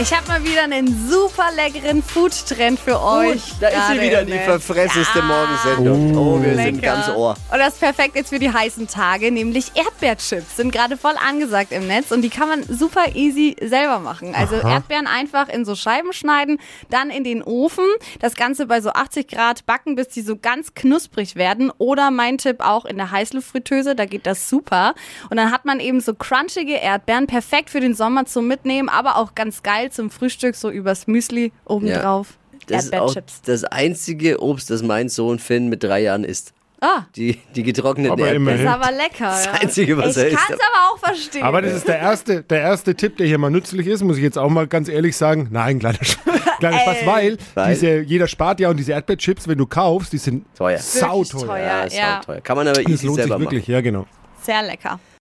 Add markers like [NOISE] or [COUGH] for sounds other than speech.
Ich habe mal wieder einen super leckeren Food-Trend für euch. Da ist sie wieder, die verfresseste Ja. Morgensendung. Oh, wir sind Lecker. ganz Ohr. Und das ist perfekt jetzt für die heißen Tage, nämlich Erdbeerchips sind gerade voll angesagt im Netz und die kann man super easy selber machen. Also Erdbeeren einfach in so Scheiben schneiden, dann in den Ofen, das Ganze bei so 80 Grad backen, bis die so ganz knusprig werden. Oder mein Tipp auch in der Heißluftfritteuse, da geht das super. Und dann hat man eben so crunchige Erdbeeren, perfekt für den Sommer zum Mitnehmen, aber auch ganz geil zum Frühstück, so übers Müsli obendrauf. Das ist auch das einzige Obst, das mein Sohn Finn mit drei Jahren isst. Ah, Die, die getrockneten Aber Erdbeeren. das ist aber lecker. Das ja. Einzige, was ich er isst. kann es aber auch verstehen. Aber das ist der erste, der erste Tipp, der hier mal nützlich ist, muss ich jetzt auch mal ganz ehrlich sagen. Nein, kleiner, [LAUGHS] kleiner Spaß, weil, Weil? Diese, jeder spart ja und diese Erdbeerchips, wenn du kaufst, die sind Teuer. sauteuer. teuer. Ja, ja. auch teuer. Kann man aber Das easy lohnt sich selber wirklich, machen. ja genau. Sehr lecker.